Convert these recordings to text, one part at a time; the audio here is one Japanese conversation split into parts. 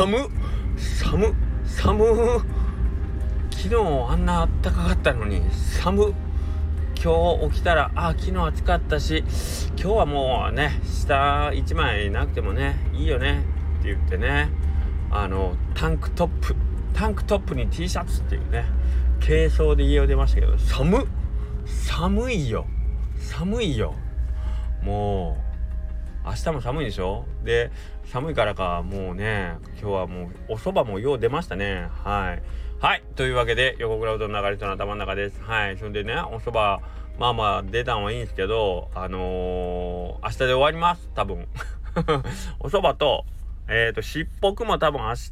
寒寒寒昨日あんな暖かかったのに寒今日起きたらあ昨日暑かったし今日はもうね下1枚なくてもねいいよねって言ってねあのタンクトップタンクトップに T シャツっていうね軽装で家を出ましたけど寒寒いよ。寒いよ。もう明日も寒いでしょ？で寒いからかもうね今日はもうお蕎麦もよう出ましたね。はい。はい。というわけで横倉うどん流れ人の頭の中です。はい。そんでねお蕎麦まあまあ出たんはいいんですけどあのー、明日で終わります。多分。お蕎麦とえっ、ー、と、しっぽくも多分明日、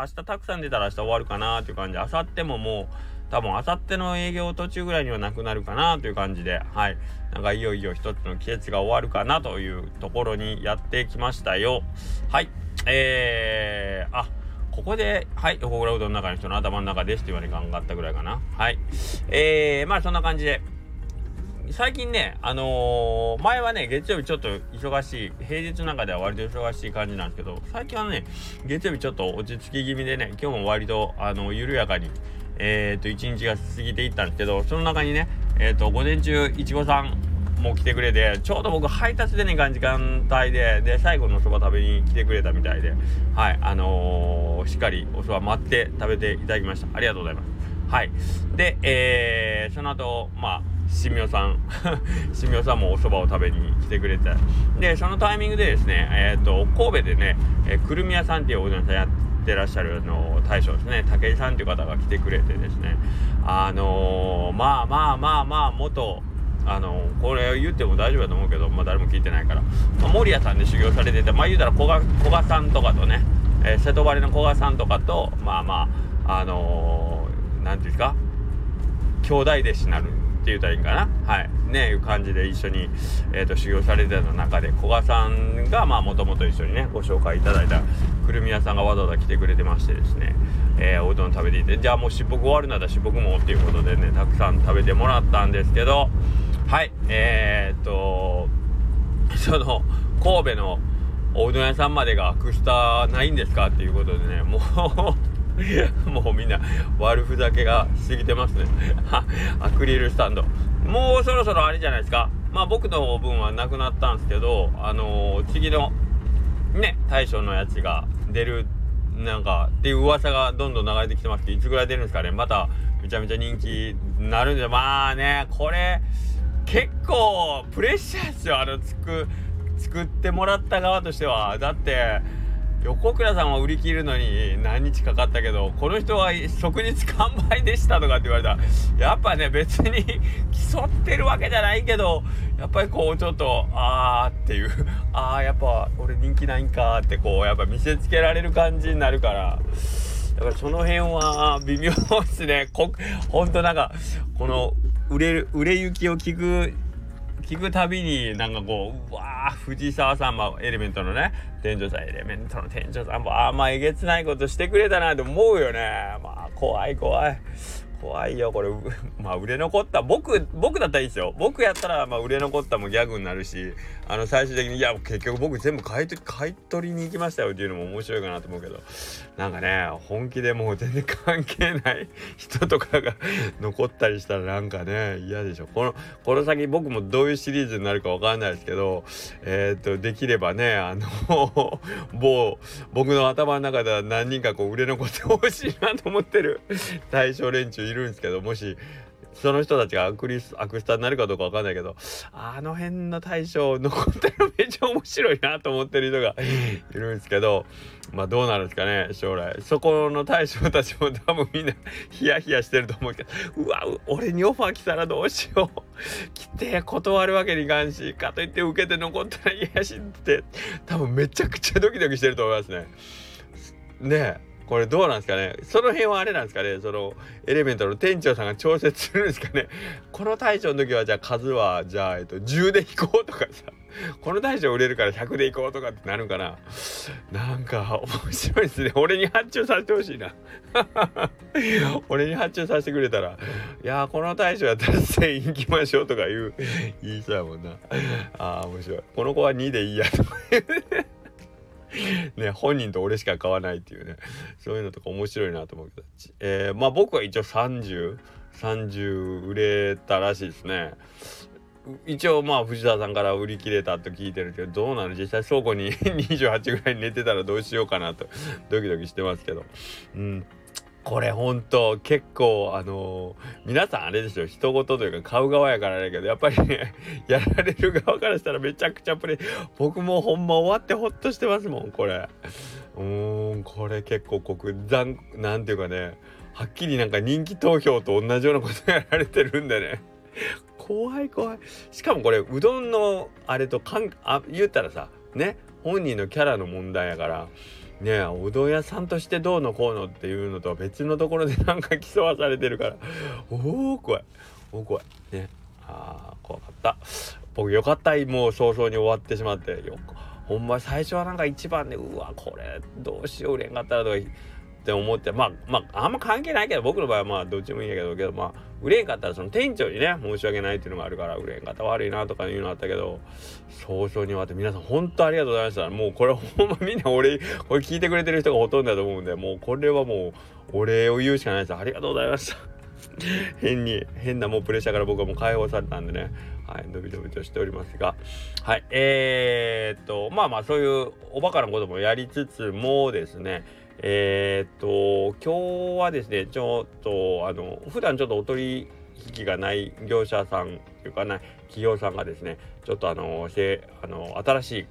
明日たくさん出たら明日終わるかなという感じ、明後日ももう、多分明後日の営業途中ぐらいにはなくなるかなという感じで、はい。なんかいよいよ一つの季節が終わるかなというところにやってきましたよ。はい。えー、あ、ここで、はい、横倉うどんの中の人の頭の中ですって言われがったぐらいかな。はい。えー、まあそんな感じで、最近ね、あのー、前はね、月曜日ちょっと忙しい、平日の中では割と忙しい感じなんですけど、最近はね、月曜日ちょっと落ち着き気味でね、今日も割と、あの、緩やかに、えっ、ー、と、一日が過ぎていったんですけど、その中にね、えっ、ー、と、午前中、いちごさんも来てくれて、ちょうど僕配達でね、時間帯で、で、最後のそば食べに来てくれたみたいで、はい、あのしっかりおそば待って食べていただきました。ありがとうございます。はい。で、えー、その後、まあ、しみおさんしみおさんもお蕎麦を食べに来てくれてでそのタイミングでですねえっ、ー、と神戸でね、えー、くるみ屋さんっていうおうどん屋さんやってらっしゃるの大将ですね。武井さんっていう方が来てくれてですね。あのー、まあまあまあまあ元あのこれ言っても大丈夫だと思うけど、まあ、誰も聞いてないから、まあ、守屋さんで修行されててまあ言うたら古賀古賀さんとかとね、えー、瀬戸張の古賀さんとかとまあまああの何、ー、ていうんですか？兄弟弟子になるって言ったらいいんかな？はい。ねいう感じで一緒に、えーと、修行されてた中で古賀さんがまあもともと一緒にねご紹介いただいたくるみ屋さんがわざわざ来てくれてましてですね、えー、おうどん食べていてじゃあもうしっぽく終わるならしっぽくもっていうことでねたくさん食べてもらったんですけどはいえー、っとその神戸のおうどん屋さんまでがアクスタないんですかっていうことでねもう もうみんな悪ふざけが過ぎてますね。アクリルスタンド。もうそろそろあれじゃないですか。まあ僕の分はなくなったんですけどあのー、次のね。大将のやつが出るなんかっていう噂がどんどん流れてきてますけどいつぐらい出るんですかね。まためちゃめちゃ人気になるんでまあねこれ結構プレッシャーですよ。あのつく作ってもらった側としては。だって横倉さんは売り切るのに何日かかったけどこの人は即日完売でしたとかって言われた。やっぱね別に 競ってるわけじゃないけどやっぱりこうちょっとあーっていう。あーやっぱ俺人気ないんかってこうやっぱ見せつけられる感じになるから。だからその辺は微妙ですね。こほんとなんかこの売れる売れ行きを聞く聞くたびになんかこううわー藤沢さんもエレメントのね店長さんエレメントの店長さんもああまあえげつないことしてくれたなと思うよね。まあ怖い怖い。怖いよこれ。まあ売れ残った。僕僕だったらいいですよ。僕やったらまあ売れ残ったもギャグになるしあの最終的にいや結局僕全部買い買い取りに行きましたよっていうのも面白いかなと思うけど。なんかね本気でもう全然関係ない 人とかが 残ったりしたらなんかね嫌でしょ。このこの先僕もどういうシリーズになるかわかんないですけどえー、っとできればねあの某僕の頭の中では何人かこう売れ残ってほしいなと思ってる。対象連中いるんですけどもしその人たちがアクリスアクスタになるかどうかわかんないけどあの辺の大将残ってるめっちゃ面白いなと思ってる人がいるんですけどまあどうなるんですかね将来。そこの大将たちも多分みんなヒヤヒヤしてると思うけどうわ俺にオファー来たらどうしよう。来て断るわけにいかんしかといって受けて残ったら嫌やしって。多分めちゃくちゃドキドキしてると思いますね。ねえ。これどうなんですかね？その辺はあれなんですかね？そのエレメントの店長さんが調節するんですかね？この大将の時はじゃあ数はじゃあ、えっと、10で引こうとかさ。この大将売れるから100でいこうとかってなるんかな？なんか面白いですね。俺に発注させてほしいな。俺に発注させてくれたら。いやこの大将やったら1000行きましょうとか言う言いそうやもんな。あー面白い。この子は2でいいやとかね本人と俺しか買わないっていうねそういうのとか面白いなと思うけど、えー、まあ僕は一応3030売れたらしいですね。一応まあ藤田さんから売り切れたと聞いてるけどどうなの？実際倉庫に 28ぐらい寝てたらどうしようかなとドキドキしてますけど。うん。これほんと結構あのー、皆さんあれですよ人事というか買う側やからだけどやっぱりね やられる側からしたらめちゃくちゃプレイ僕もほんま終わってほっとしてますもんこれ。うーんこれ結構国残なんていうかねはっきりなんか人気投票と同じようなことやられてるんでね。怖い怖い。しかもこれうどんのあれとかんあ言ったらさね本人のキャラの問題やからねえうどん屋さんとしてどうのこうのっていうのとは別のところでなんか競わされてるから。おお怖い。おお怖い。ね。あー怖かった。僕よかった。もう早々に終わってしまって。よほんま最初はなんか一番でうわこれどうしよう売れんかったらとか。って思ってまあまああんま関係ないけど僕の場合はまあどっちもいいんやけどけどまあ売れんかったらその店長にね申し訳ないっていうのがあるから売れんかった悪いなとかいうのあったけど早々に終わって皆さん本当ありがとうございました。もうこれほんまみんな俺これ聞いてくれてる人がほとんどだと思うんでもうこれはもうお礼を言うしかないです。ありがとうございました。変に変なもうプレッシャーから僕はもう解放されたんでね。はい伸び伸びとしておりますが。はいえー、っとまあまあそういうおバカなこともやりつつもですねえー、っと今日はですねちょっとあの普段ちょっとお取引がない業者さんというかな企業さんがですねちょっとあのせあの新しい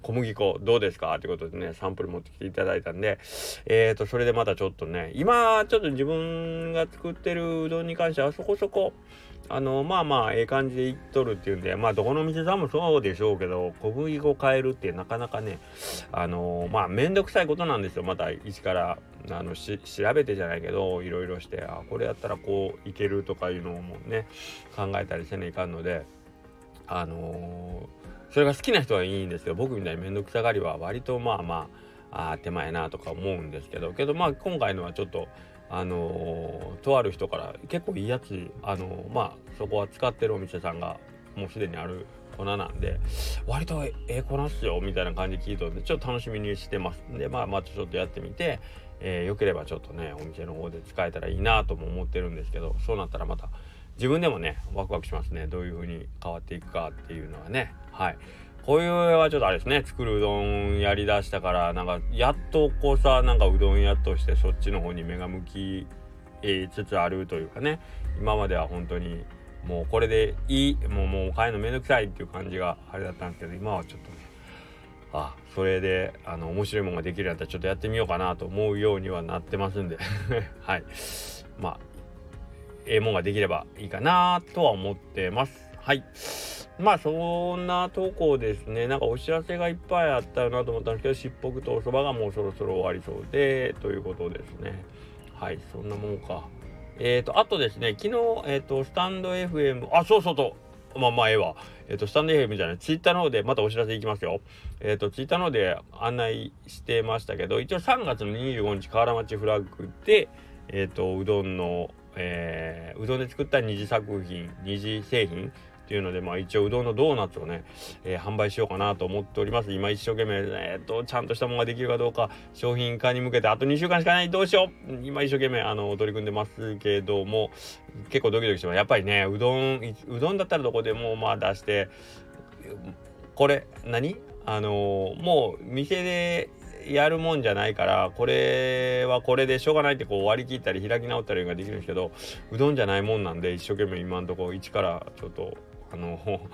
小麦粉どうですかということでねサンプル持ってきていただいたんでえー、とそれでまたちょっとね今ちょっと自分が作ってるうどんに関してはそこそこあのまあまあええ感じでいっとるっていうんでまあどこの店さんもそうでしょうけど小麦粉変えるってなかなかねあのまあ面倒くさいことなんですよ。また一からあのし調べてじゃないけどいろいろしてあこれやったらこういけるとかいうのもね考えたりせないかんのであのー、それが好きな人はいいんですけど僕みたいに面倒くさがりは割とまあまああ手前なとか思うんですけどけどまあ今回のはちょっとあの、とある人から結構いいやつあの、まあそこは使ってるお店さんがもうすでにある粉なんで割とええ粉っすよみたいな感じ聞いたんでちょっと楽しみにしてます。んでまあまたちょっとやってみて、えー、よければちょっとねお店の方で使えたらいいなとも思ってるんですけどそうなったらまた自分でもねワクワクしますね。どういう風に変わっていくかっていうのはね。はい。こういはちょっとあれですね。作るうどんやりだしたからなんかやっとこうさなんかうどん屋としてそっちの方に目が向き、つつあるというかね。今までは本当にもうこれでいいもうもう買えるのめんどくさいっていう感じがあれだったんですけど今はちょっとねあそれであの面白いものができるんだったらちょっとやってみようかなと思うようにはなってますんで。はい。まあええもんができればいいかなとは思ってます。はい。まあそんな投稿ですね。なんかお知らせがいっぱいあったよなと思ったんですけどしっぽくとおそばがもうそろそろ終わりそうでということですね。はいそんなもんか。えっ、ー、とあとですね昨日えっ、ー、とスタンド FM あそうそうとまあまあええわ。えっ、ー、とスタンド FM じゃないツイッターの方でまたお知らせいきますよ。えっ、とツイッターの方で案内してましたけど一応3月の25日河原町フラッグでえっ、とうどんのえー、うどんで作った二次作品二次製品っていうので、まあ一応うどんのドーナツをね、えー、販売しようかなと思っております。今一生懸命、えー、っと、ちゃんとしたものができるかどうか、商品化に向けてあと2週間しかない、どうしよう今一生懸命、あの、取り組んでますけども、結構ドキドキしてます。やっぱりね、うどん、うどんだったらどこでもまあ出して、これ、何？あのもう店でやるもんじゃないからこれはこれでしょうがないってこう割り切ったり開き直ったりができるんですけどうどんじゃないもんなんで一生懸命今んとこ一からちょっとあの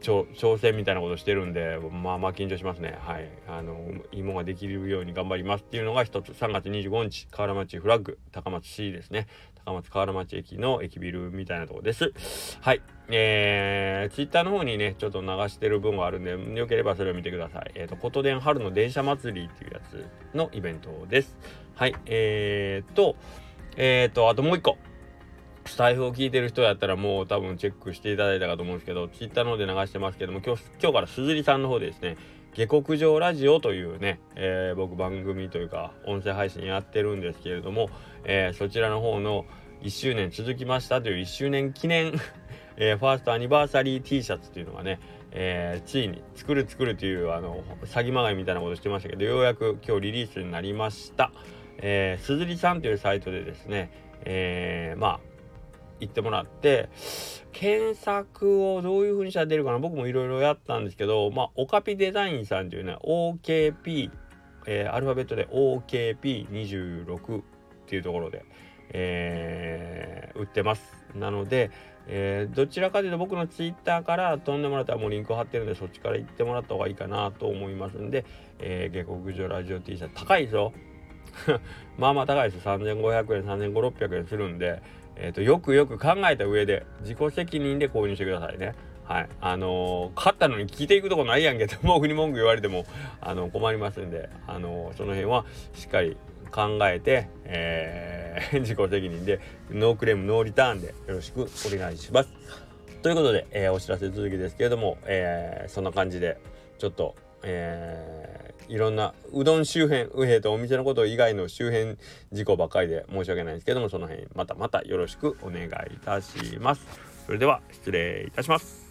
挑戦みたいなことしてるんでまあまあ緊張しますね。はい。あのいいもんができるように頑張りますっていうのが一つ。3月25日河原町フラッグ高松市ですね。高松河原町駅の駅ビルみたいなとこです。はい。えー、ツイッターの方にねちょっと流してる分があるんでよければそれを見てください。えっ、ー、と琴電春の電車祭りっていうやつのイベントです。はい。えーとえーとあともう一個。スタイフを聞いてる人やったらもう多分チェックしていただいたかと思うんですけど、ツイッターの方で流してますけども、今日、今日からすずりさんの方でですね、下克上ラジオというね、えー、僕番組というか音声配信やってるんですけれども、えー、そちらの方の1周年続きましたという1周年記念 えー、ファーストアニバーサリー T シャツっていうのがね、えー、ついに作る作るというあの詐欺まがいみたいなことしてましたけどようやく今日リリースになりました。えー、すずりさんというサイトでですね、えー、まあ行ってもらって検索をどういう風にしたら出るかな僕もいろいろやったんですけどまあオカピデザインさんというね OKP、えー、アルファベットで OKP26 っていうところで、えー、売ってます。なので、えー、どちらかというと僕のツイッターから飛んでもらったらもうリンク貼ってるんでそっちから行ってもらった方がいいかなと思いますんで、えー、下克上ラジオ T シャツ高いぞ。まあまあ高いです3500円3500600円するんで、えーと、よくよく考えた上で自己責任で購入してくださいね。はい。あのー、勝ったのに聞いていくとこないやんけと僕に文句言われても、あのー、困りますんで、あのー、その辺はしっかり考えて、えー、自己責任でノークレームノーリターンでよろしくお願いします。ということで、えー、お知らせ続きですけれども、えー、そんな感じでちょっと、えー、いろんなうどん周辺右辺とお店のこと以外の周辺事故ばっかりで申し訳ないんですけどもその辺またまたよろしくお願いいたします。それでは失礼いたします。